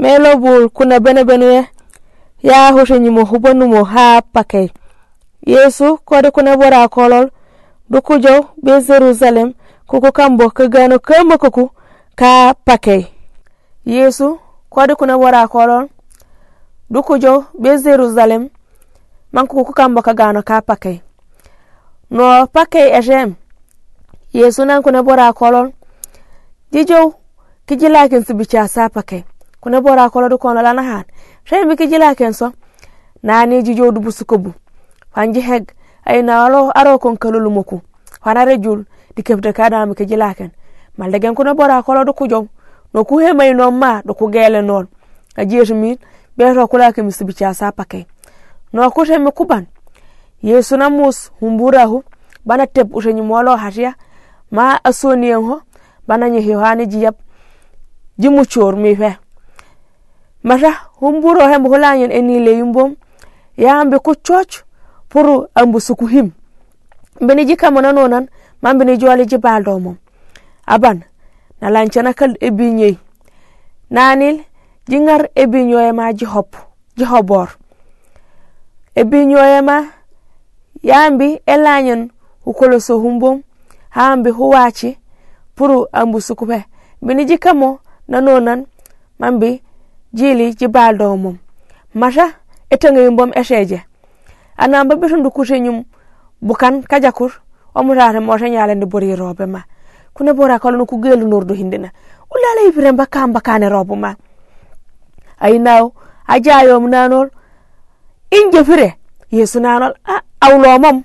meloɓol kuna benebenue ya hotoñimo hubanumo ha pakey yeesu kode kuna bora kolol. Dukujow be jerusalem kuku kambo kagano kamba koku ka pakay yeesu kode kuna bora kolol. Dukujow be jerusalem manku kuku kambo kagano ka pakey no pakey etem yeesu nan kuna bora kolol. Jijow kijilakin sibica sa pakey kuna bora ko du kono lana han shay mi kijilakin so nani jijow du bu fanji heg. Ay nawalo aro kon kalulu moku. Fanare jul di kebde kada mi kijilakin malde gen kuna bora kolol du kujow no ku he may non ma do ku gele non. A jesu min be to kula ke mi sibicha sa pake. No ku te mi kuban yesu na mus humburahu bana teb utenyi molo hatiya ma asoniyen ho bana nyi yohani jiyab. Jimu chor mi fe mata humburo hembo holañon eni le yumbom. Yahamɓe koccoco pour ambo suku him. Mbene jikkamo nano nan ma mbene jooliji jibaldo mom aban na lancana kal ebi ñeyi nanil jingar ebi ñoyema jihop hop ji hobor ebi ñoyema yambi e hukoloso humbom. Hambi huwaci pour ambu sukupe mbene jikkamo nano nan mambi jili jibal do mum. Mata etengayum bom eseje anam ba betundu kutenyum bukan kajakur o mutare mo nyalende bori robe ma. Kuna bora kala ku gelu nordo hindina. Ulala ibire mba kamba kane robo ma. Ay naw ajayo munanol inje fire yesu nanol a awlo mom